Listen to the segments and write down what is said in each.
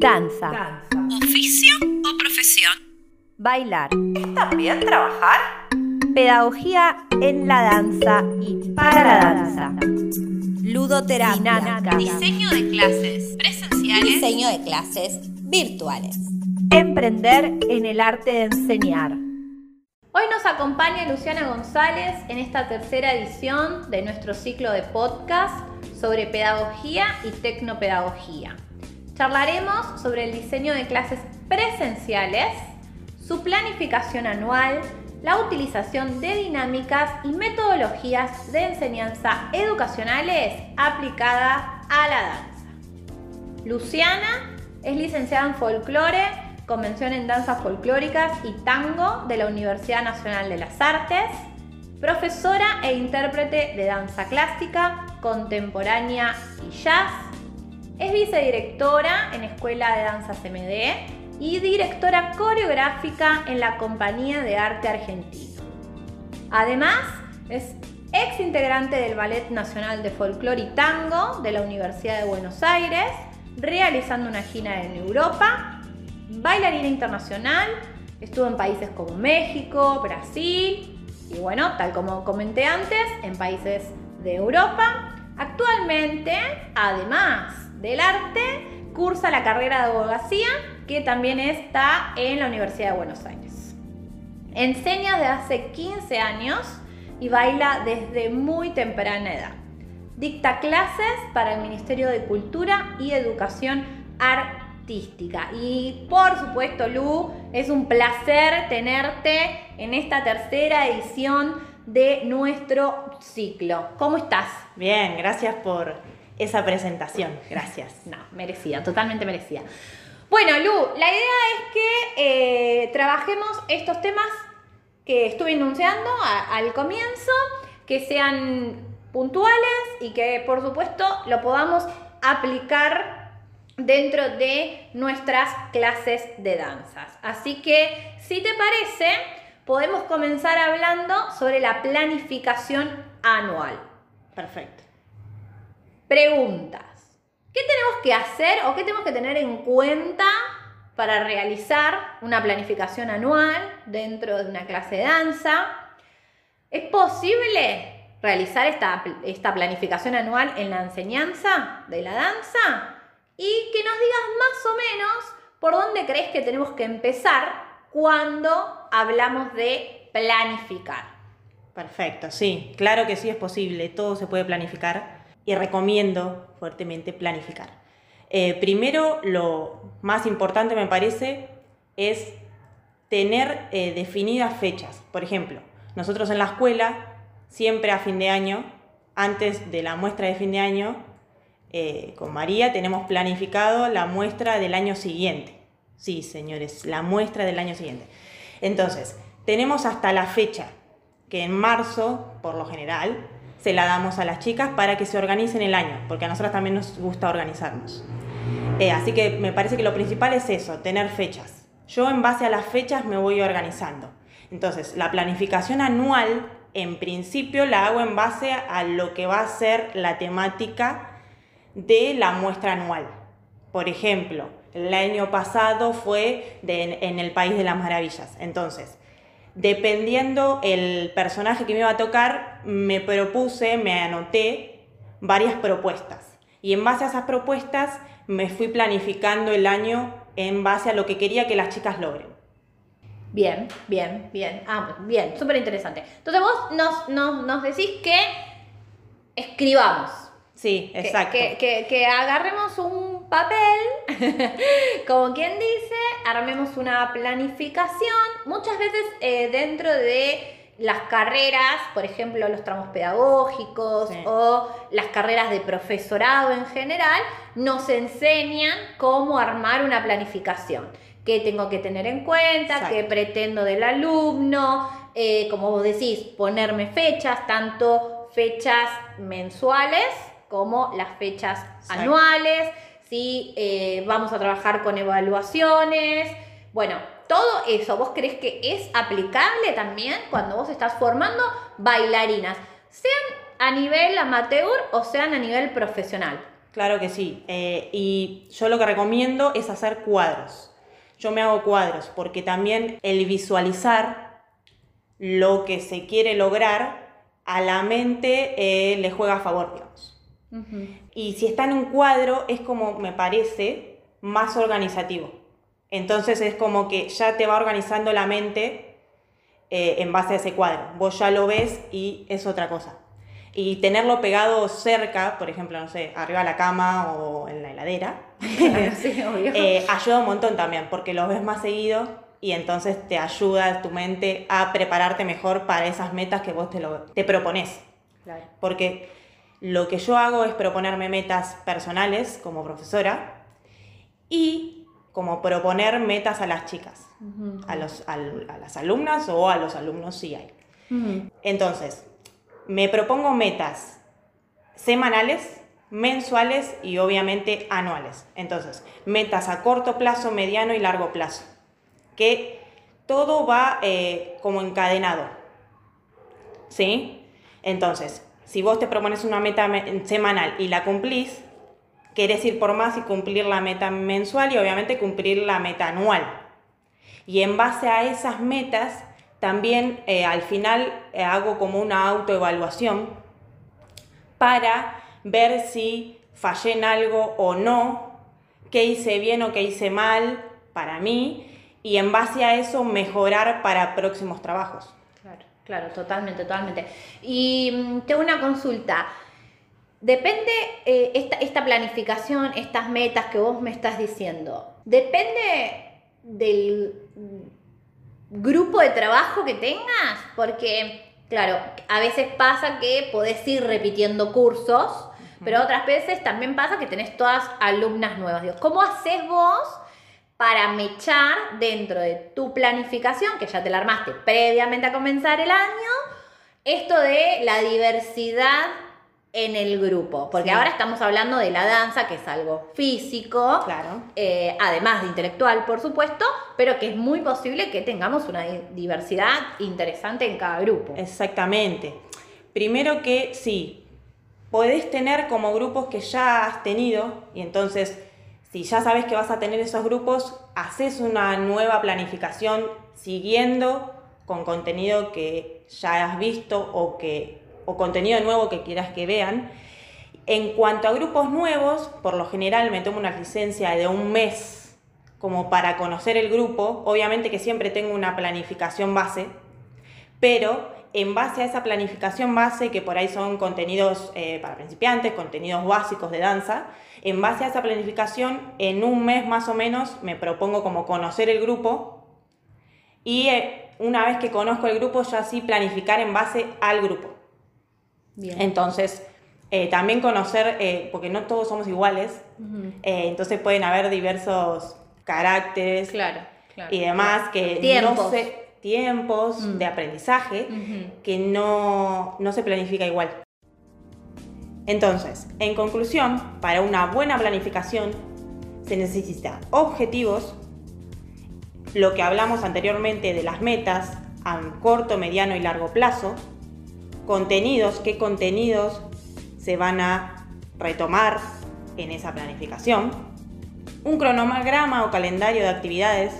Danza. ¿Oficio o profesión? Bailar. ¿Es también trabajar? Pedagogía en la danza y para la danza. Ludoterapia. Dinámica. Diseño de clases presenciales. Diseño de clases virtuales. Emprender en el arte de enseñar. Hoy nos acompaña Luciana González en esta tercera edición de nuestro ciclo de podcast sobre pedagogía y tecnopedagogía. Charlaremos sobre el diseño de clases presenciales, su planificación anual, la utilización de dinámicas y metodologías de enseñanza educacionales aplicadas a la danza. Luciana es licenciada en folclore, convención en danzas folclóricas y tango de la Universidad Nacional de las Artes, profesora e intérprete de danza clásica, contemporánea y jazz. Es vicedirectora en Escuela de Danzas MD y directora coreográfica en la Compañía de Arte Argentino. Además, es ex integrante del Ballet Nacional de Folclore y Tango de la Universidad de Buenos Aires, realizando una gira en Europa, bailarina internacional, estuvo en países como México, Brasil y bueno, tal como comenté antes, en países de Europa. Actualmente, además del arte, cursa la carrera de abogacía que también está en la Universidad de Buenos Aires. Enseña desde hace 15 años y baila desde muy temprana edad. Dicta clases para el Ministerio de Cultura y Educación Artística. Y por supuesto, Lu, es un placer tenerte en esta tercera edición de nuestro ciclo. ¿Cómo estás? Bien, gracias por esa presentación. Gracias. No, merecida, totalmente merecida. Bueno, Lu, la idea es que eh, trabajemos estos temas que estuve enunciando a- al comienzo, que sean puntuales y que por supuesto lo podamos aplicar dentro de nuestras clases de danzas. Así que, si te parece, podemos comenzar hablando sobre la planificación anual. Perfecto. Preguntas. ¿Qué tenemos que hacer o qué tenemos que tener en cuenta para realizar una planificación anual dentro de una clase de danza? ¿Es posible realizar esta, esta planificación anual en la enseñanza de la danza? Y que nos digas más o menos por dónde crees que tenemos que empezar cuando hablamos de planificar. Perfecto, sí. Claro que sí es posible. Todo se puede planificar y recomiendo fuertemente planificar. Eh, primero, lo más importante me parece es tener eh, definidas fechas. Por ejemplo, nosotros en la escuela, siempre a fin de año, antes de la muestra de fin de año, eh, con María tenemos planificado la muestra del año siguiente. Sí, señores, la muestra del año siguiente. Entonces, tenemos hasta la fecha, que en marzo, por lo general, se la damos a las chicas para que se organicen el año, porque a nosotras también nos gusta organizarnos. Eh, así que me parece que lo principal es eso, tener fechas. Yo en base a las fechas me voy organizando. Entonces, la planificación anual, en principio, la hago en base a lo que va a ser la temática de la muestra anual. Por ejemplo, el año pasado fue en el País de las Maravillas. Entonces, dependiendo el personaje que me iba a tocar, me propuse, me anoté varias propuestas. Y en base a esas propuestas me fui planificando el año en base a lo que quería que las chicas logren. Bien, bien, bien. Ah, bien, súper interesante. Entonces vos nos, nos, nos decís que escribamos. Sí, Que- exacto. Que, que- que agarremos un papel, como quien dice, armemos una planificación. Muchas veces eh, dentro de las carreras, por ejemplo, los tramos pedagógicos Sí. o las carreras de profesorado en general, nos enseñan cómo armar una planificación. ¿Qué tengo que tener en cuenta? Exacto. ¿Qué pretendo del alumno? Eh, como vos decís, ponerme fechas, tanto fechas mensuales como las fechas Exacto. anuales, si eh, vamos a trabajar con evaluaciones. Bueno, todo eso, ¿vos crees que es aplicable también cuando vos estás formando bailarinas? Sean a nivel amateur o sean a nivel profesional. Claro que sí. Eh, y yo lo que recomiendo es hacer cuadros. Yo me hago cuadros porque también el visualizar lo que se quiere lograr a la mente eh, le juega a favor, digamos. Y si está en un cuadro es como, me parece, más organizativo. Entonces es como que ya te va organizando la mente eh, en base a ese cuadro. Vos ya lo ves y es otra cosa. Y tenerlo pegado cerca, por ejemplo, no sé, arriba de la cama o en la heladera, eh, ayuda un montón también, porque lo ves más seguido y entonces te ayuda tu mente a prepararte mejor para esas metas que vos te, lo, te propones. Porque lo que yo hago es proponerme metas personales como profesora y como proponer metas a las chicas, a, los, a, las alumnas o a los alumnos si hay. Entonces, me propongo metas semanales, mensuales y obviamente anuales. Entonces, metas a corto plazo, mediano y largo plazo. Que todo va eh, como encadenado. ¿Sí? Entonces, si vos te propones una meta semanal y la cumplís, querés ir por más y cumplir la meta mensual y obviamente cumplir la meta anual. Y en base a esas metas, también eh, al final eh, hago como una autoevaluación para ver si fallé en algo o no, qué hice bien o qué hice mal para mí y en base a eso mejorar para próximos trabajos. Claro, totalmente, totalmente. Y mm, tengo una consulta. Depende eh, esta, esta planificación, estas metas que vos me estás diciendo, depende del grupo de trabajo que tengas, porque, claro, a veces pasa que podés ir repitiendo cursos, pero otras veces también pasa que tenés todas alumnas nuevas. Digo, ¿Cómo haces vos para mechar dentro de tu planificación, que ya te la armaste previamente a comenzar el año, esto de la diversidad en el grupo, porque ahora estamos hablando de la danza, que es algo físico, claro. Eh, además de intelectual, por supuesto, pero que es muy posible que tengamos una diversidad interesante en cada grupo. Exactamente. Primero que sí, podés tener como grupos que ya has tenido, y entonces, si ya sabes que vas a tener esos grupos, haces una nueva planificación siguiendo con contenido que ya has visto o que o contenido nuevo que quieras que vean. En cuanto a grupos nuevos, por lo general me tomo una licencia de un mes como para conocer el grupo. Obviamente que siempre tengo una planificación base, pero en base a esa planificación base, que por ahí son contenidos eh, para principiantes, contenidos básicos de danza, en base a esa planificación, en un mes más o menos me propongo como conocer el grupo y eh, una vez que conozco el grupo, ya así planificar en base al grupo. Entonces, eh, también conocer, porque no todos somos iguales, entonces pueden haber diversos caracteres y demás que tiempos. no se, tiempos mm. de aprendizaje que no, no se planifica igual. Entonces, en conclusión, para una buena planificación se necesita objetivos, lo que hablamos anteriormente de las metas a corto, mediano y largo plazo, contenidos, qué contenidos se van a retomar en esa planificación, un cronograma o calendario de actividades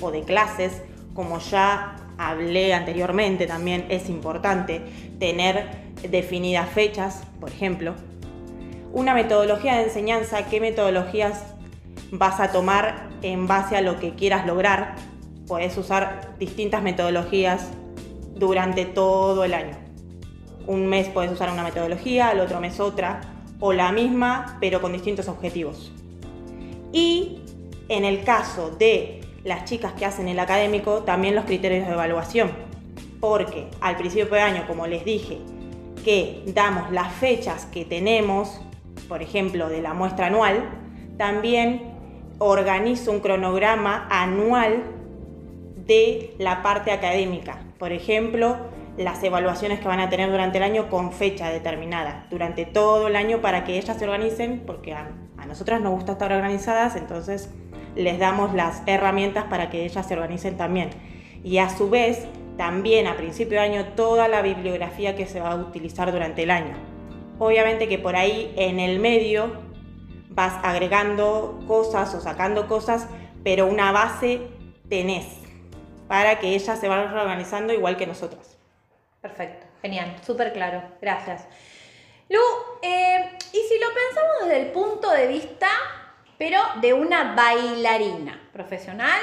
o de clases, como ya hablé anteriormente, también es importante tener definidas fechas, por ejemplo, una metodología de enseñanza, qué metodologías vas a tomar en base a lo que quieras lograr. Puedes usar distintas metodologías durante todo el año un mes puedes usar una metodología, al otro mes otra, o la misma, pero con distintos objetivos. Y en el caso de las chicas que hacen el académico, también los criterios de evaluación, porque al principio de año, como les dije, que damos las fechas que tenemos, por ejemplo, de la muestra anual, también organizo un cronograma anual de la parte académica. Por ejemplo, las evaluaciones que van a tener durante el año con fecha determinada, durante todo el año para que ellas se organicen, porque a, nosotras nos gusta estar organizadas, entonces les damos las herramientas para que ellas se organicen también. Y a su vez, también a principio de año, toda la bibliografía que se va a utilizar durante el año. Obviamente que por ahí en el medio vas agregando cosas o sacando cosas, pero una base tenés para que ellas se vayan organizando igual que nosotros. Perfecto, genial, súper claro, gracias. Lu, eh, y si lo pensamos desde el punto de vista, pero de una bailarina profesional,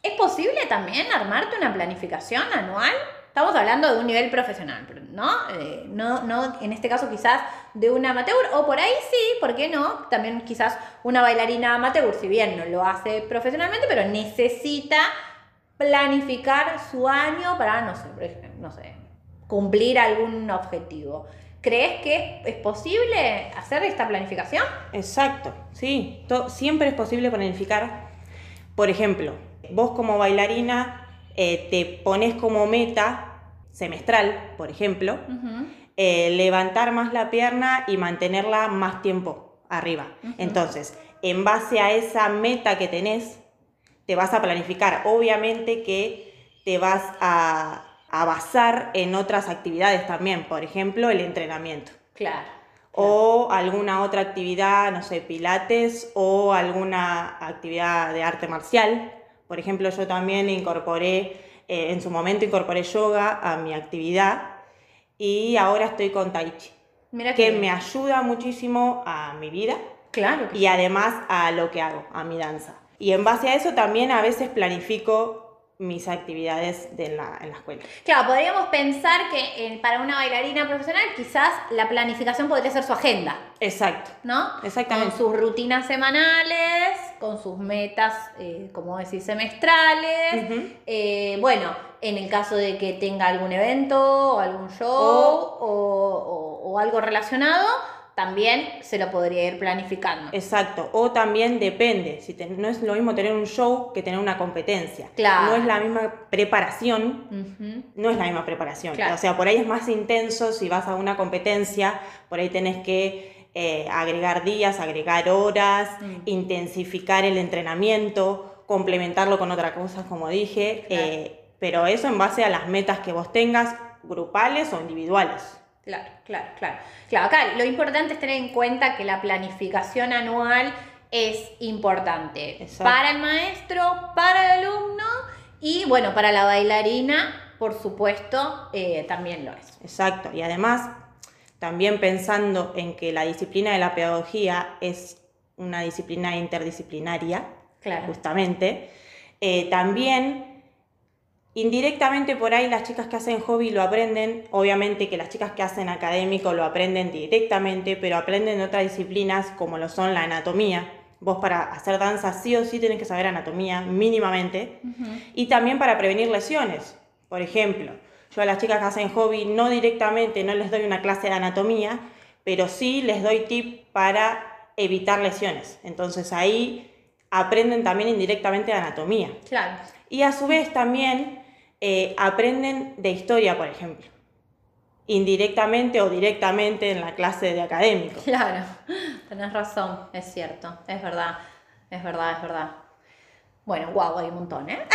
¿es posible también armarte una planificación anual? Estamos hablando de un nivel profesional, ¿no? Eh, no, no en este caso quizás de una amateur, o por ahí sí, ¿por qué no? También quizás una bailarina amateur, si bien no lo hace profesionalmente, pero necesita planificar su año para, no sé, cumplir algún objetivo. ¿Crees que es posible hacer esta planificación? Exacto, sí, siempre es posible planificar. Por ejemplo, vos como bailarina eh, te pones como meta semestral, por ejemplo, eh, levantar más la pierna y mantenerla más tiempo arriba. Entonces, en base a esa meta que tenés, te vas a planificar. Obviamente que te vas a, basar en otras actividades también, por ejemplo, el entrenamiento. Claro. O alguna otra actividad, no sé, pilates o alguna actividad de arte marcial. Por ejemplo, yo también incorporé, eh, en su momento incorporé yoga a mi actividad y ahora estoy con Tai Chi. Mira que, me ayuda muchísimo a mi vida. Claro. y además a lo que hago, a mi danza. Y en base a eso también a veces planifico mis actividades de la, en la escuela. Claro, podríamos pensar que eh, para una bailarina profesional quizás la planificación podría ser su agenda. Exacto. ¿No? Exactamente. Con sus rutinas semanales, con sus metas, eh, como decís, semestrales. Eh, bueno, en el caso de que tenga algún evento o algún show o algo relacionado, también se lo podría ir planificando. Exacto, o también depende, si no es lo mismo tener un show que tener una competencia. Claro. No es la misma preparación, no es la misma preparación. O sea, por ahí es más intenso, si vas a una competencia, por ahí tenés que eh, agregar días, agregar horas, mm. intensificar el entrenamiento, complementarlo con otras cosas, como dije, eh, pero eso en base a las metas que vos tengas, grupales o individuales. Claro, claro, claro. Claro, acá lo importante es tener en cuenta que la planificación anual es importante para el maestro, para el alumno y bueno, para la bailarina, por supuesto, eh, también lo es. Exacto, y además también pensando en que la disciplina de la pedagogía es una disciplina interdisciplinaria, justamente, eh, también Indirectamente por ahí las chicas que hacen hobby lo aprenden, obviamente que las chicas que hacen académico lo aprenden directamente, pero aprenden otras disciplinas como lo son la anatomía. Vos para hacer danza sí o sí tenés que saber anatomía mínimamente y también para prevenir lesiones. Por ejemplo, yo a las chicas que hacen hobby no directamente no les doy una clase de anatomía, pero sí les doy tip para evitar lesiones. Entonces ahí aprenden también indirectamente de anatomía. Claro. Y a su vez también eh, aprenden de historia, por ejemplo, indirectamente o directamente en la clase de académico. Claro, tenés razón, es cierto, es verdad, es verdad, es verdad. Bueno, guau, hay un montón, ¿eh?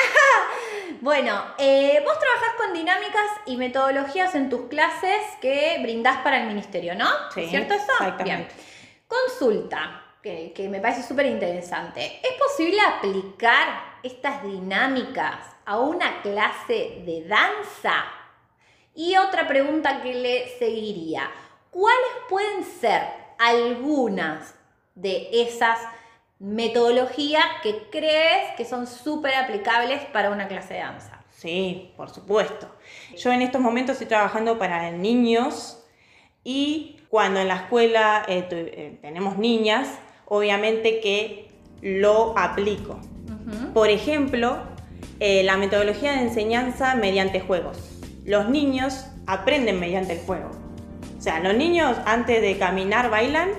bueno, eh, vos trabajás con dinámicas y metodologías en tus clases que brindás para el ministerio, ¿no? Sí, cierto eso? Exactamente. Consulta, que, que me parece súper interesante. ¿Es posible aplicar estas dinámicas a una clase de danza? Y otra pregunta que le seguiría, ¿cuáles pueden ser algunas de esas metodologías que crees que son súper aplicables para una clase de danza? Sí, por supuesto. Yo en estos momentos estoy trabajando para niños y cuando en la escuela eh, eh, tenemos niñas, obviamente que lo aplico. Por ejemplo, eh, la metodología de enseñanza mediante juegos. Los niños aprenden mediante el juego. O sea, los niños antes de caminar bailan,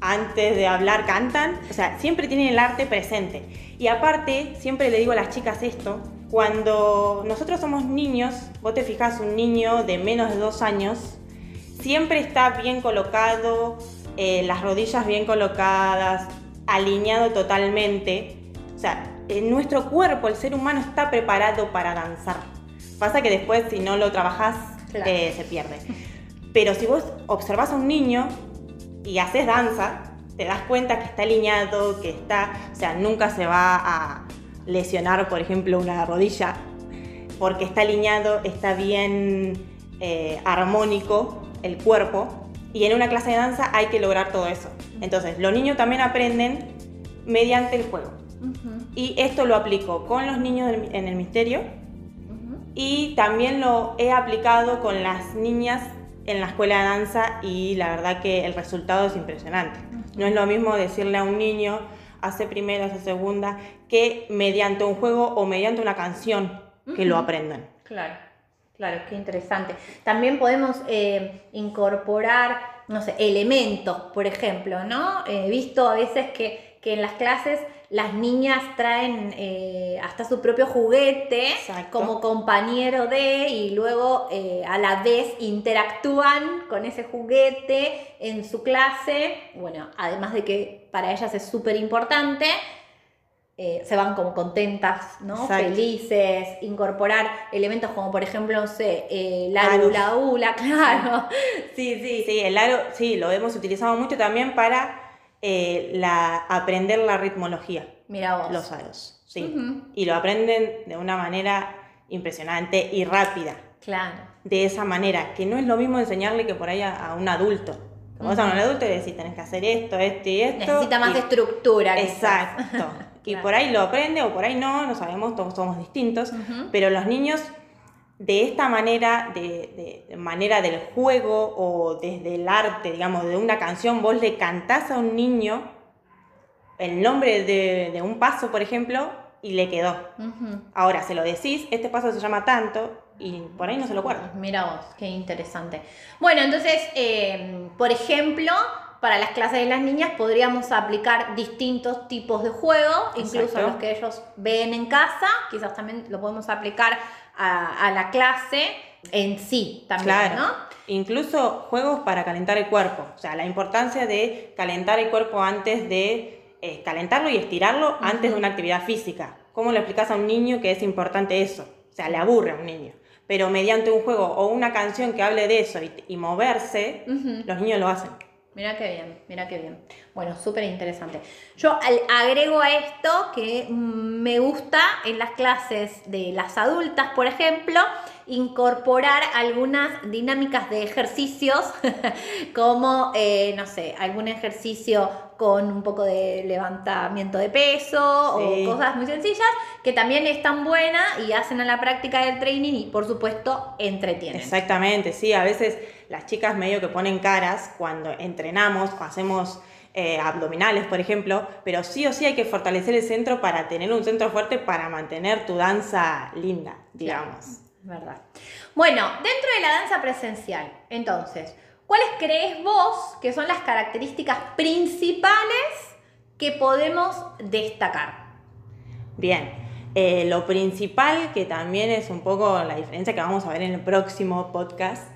antes de hablar cantan, o sea, siempre tienen el arte presente. Y aparte, siempre le digo a las chicas esto, cuando nosotros somos niños, vos te fijas, un niño de menos de dos años, siempre está bien colocado, eh, las rodillas bien colocadas, alineado totalmente. O sea, en nuestro cuerpo, el ser humano está preparado para danzar. Pasa que después, si no lo trabajas, eh, se pierde. Pero si vos observas a un niño y haces danza, te das cuenta que está alineado, que está, o sea, nunca se va a lesionar, por ejemplo, una rodilla, porque está alineado, está bien eh, armónico el cuerpo. Y en una clase de danza hay que lograr todo eso. Entonces, los niños también aprenden mediante el juego. Y esto lo aplico con los niños en el misterio y también lo he aplicado con las niñas en la escuela de danza y la verdad que el resultado es impresionante. No es lo mismo decirle a un niño, hace primera, hace segunda, que mediante un juego o mediante una canción que lo aprendan. Claro, claro, qué interesante. También podemos eh, incorporar, no sé, elementos, por ejemplo, ¿no? He visto a veces que, que en las clases las niñas traen eh, hasta su propio juguete como compañero de y luego eh, a la vez interactúan con ese juguete en su clase. Bueno, además de que para ellas es súper importante, eh, se van como contentas, ¿no? Felices, incorporar elementos como por ejemplo, no sé, la ula, claro. Sí, sí. Sí, el aro, sí, lo hemos utilizado mucho también para eh, la, aprender la ritmología. Mira vos. Los aros, sí. Y lo aprenden de una manera impresionante y rápida. Claro. De esa manera, que no es lo mismo enseñarle que por ahí a, un adulto. Vos a un adulto y decís, tenés que hacer esto, esto y esto. Necesita más estructura. Exacto. Y por ahí lo aprende o por ahí no, no sabemos, todos somos distintos. Pero los niños de esta manera, de, manera del juego o desde el arte, digamos, de una canción, vos le cantás a un niño el nombre de, un paso, por ejemplo, y le quedó. Ahora, se lo decís, este paso se llama tanto, y por ahí no se lo acuerda. Mira vos, qué interesante. Bueno, entonces, eh, por ejemplo, para las clases de las niñas podríamos aplicar distintos tipos de juego, incluso los que ellos ven en casa, quizás también lo podemos aplicar a, la clase en sí también, ¿no? Incluso juegos para calentar el cuerpo, o sea, la importancia de calentar el cuerpo antes de eh, calentarlo y estirarlo antes de una actividad física. ¿Cómo le explicas a un niño que es importante eso? O sea, le aburre a un niño. Pero mediante un juego o una canción que hable de eso y, moverse, los niños lo hacen. Mira qué bien, mira qué bien. Bueno, súper interesante. Yo agrego a esto que me gusta en las clases de las adultas, por ejemplo, incorporar algunas dinámicas de ejercicios, como, eh, no sé, algún ejercicio con un poco de levantamiento de peso o cosas muy sencillas que también están buenas y hacen a la práctica del training y por supuesto entretienen. Exactamente, sí, a veces las chicas medio que ponen caras cuando entrenamos, hacemos eh, abdominales, por ejemplo, pero sí o sí hay que fortalecer el centro para tener un centro fuerte para mantener tu danza linda, digamos. verdad. Bueno, dentro de la danza presencial, entonces, ¿cuáles crees vos que son las características principales que podemos destacar? Bien, eh, lo principal, que también es un poco la diferencia que vamos a ver en el próximo podcast,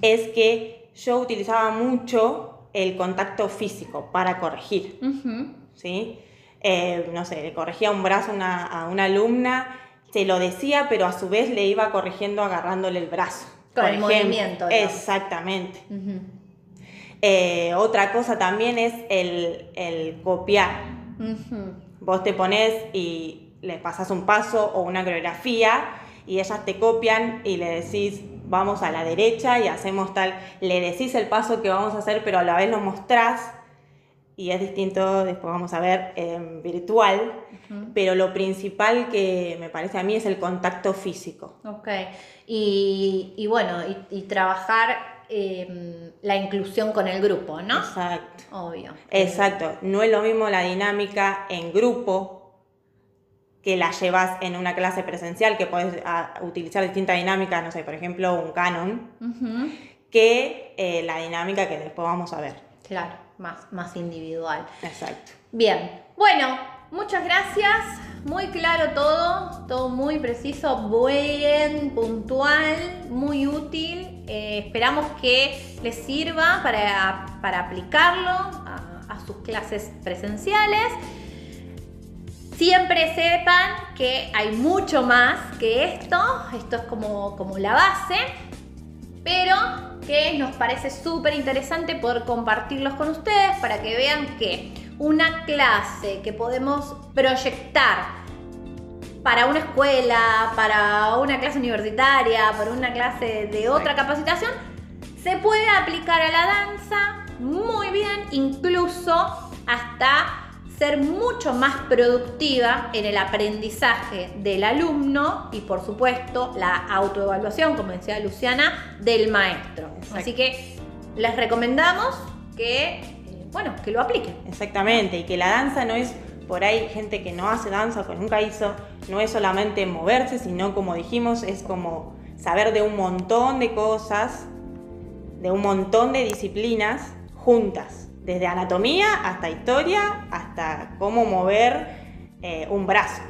es que yo utilizaba mucho el contacto físico para corregir. ¿sí? Eh, no sé, le corregía un brazo a una alumna, se lo decía, pero a su vez le iba corrigiendo agarrándole el brazo. Con el movimiento. Exactamente. Eh, otra cosa también es el, copiar. Vos te pones y le pasas un paso o una coreografía y ellas te copian y le decís vamos a la derecha y hacemos tal, le decís el paso que vamos a hacer pero a la vez lo mostrás y es distinto, después vamos a ver en virtual, pero lo principal que me parece a mí es el contacto físico. Ok, y, bueno, y, trabajar em, la inclusión con el grupo, ¿no? Exacto. Obvio. Exacto, no es lo mismo la dinámica en grupo que la llevas en una clase presencial, que puedes ah, utilizar distintas dinámicas, no sé, por ejemplo, un canon, que eh, la dinámica que después vamos a ver. Claro, más, más individual. Exacto. Bien, bueno, muchas gracias. Muy claro todo, todo muy preciso, buen, puntual, muy útil. Eh, esperamos que les sirva para, para aplicarlo a sus clases presenciales. Siempre sepan que hay mucho más que esto, esto es como, como la base. pero que nos parece súper interesante poder compartirlos con ustedes para que vean que una clase que podemos proyectar para una escuela, para una clase universitaria, para una clase de otra capacitación, se puede aplicar a la danza muy bien, incluso hasta ser mucho más productiva en el aprendizaje del alumno y por supuesto la autoevaluación, como decía Luciana, del maestro. Así que les recomendamos que, eh, bueno, que lo apliquen. Exactamente, y que la danza no es por ahí gente que no hace danza o que nunca hizo, no es solamente moverse, sino como dijimos, es como saber de un montón de cosas, de un montón de disciplinas juntas desde anatomía hasta historia, hasta cómo mover eh, un brazo.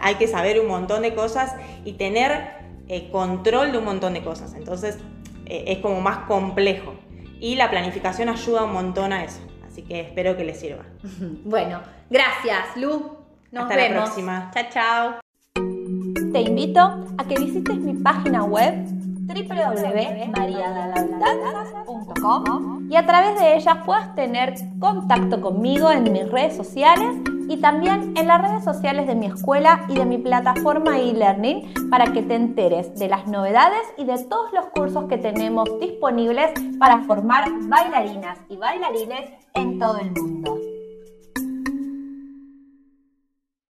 hay que saber un montón de cosas y tener eh, control de un montón de cosas. Entonces eh, es como más complejo. Y la planificación ayuda un montón a eso. Así que espero que les sirva. Bueno, gracias, Lu. Nos Hasta vemos. la próxima. Chao, chao. Te invito a que visites mi página web www.mariadalandanzas.com y a través de ellas puedas tener contacto conmigo en mis redes sociales y también en las redes sociales de mi escuela y de mi plataforma e-learning para que te enteres de las novedades y de todos los cursos que tenemos disponibles para formar bailarinas y bailarines en todo el mundo.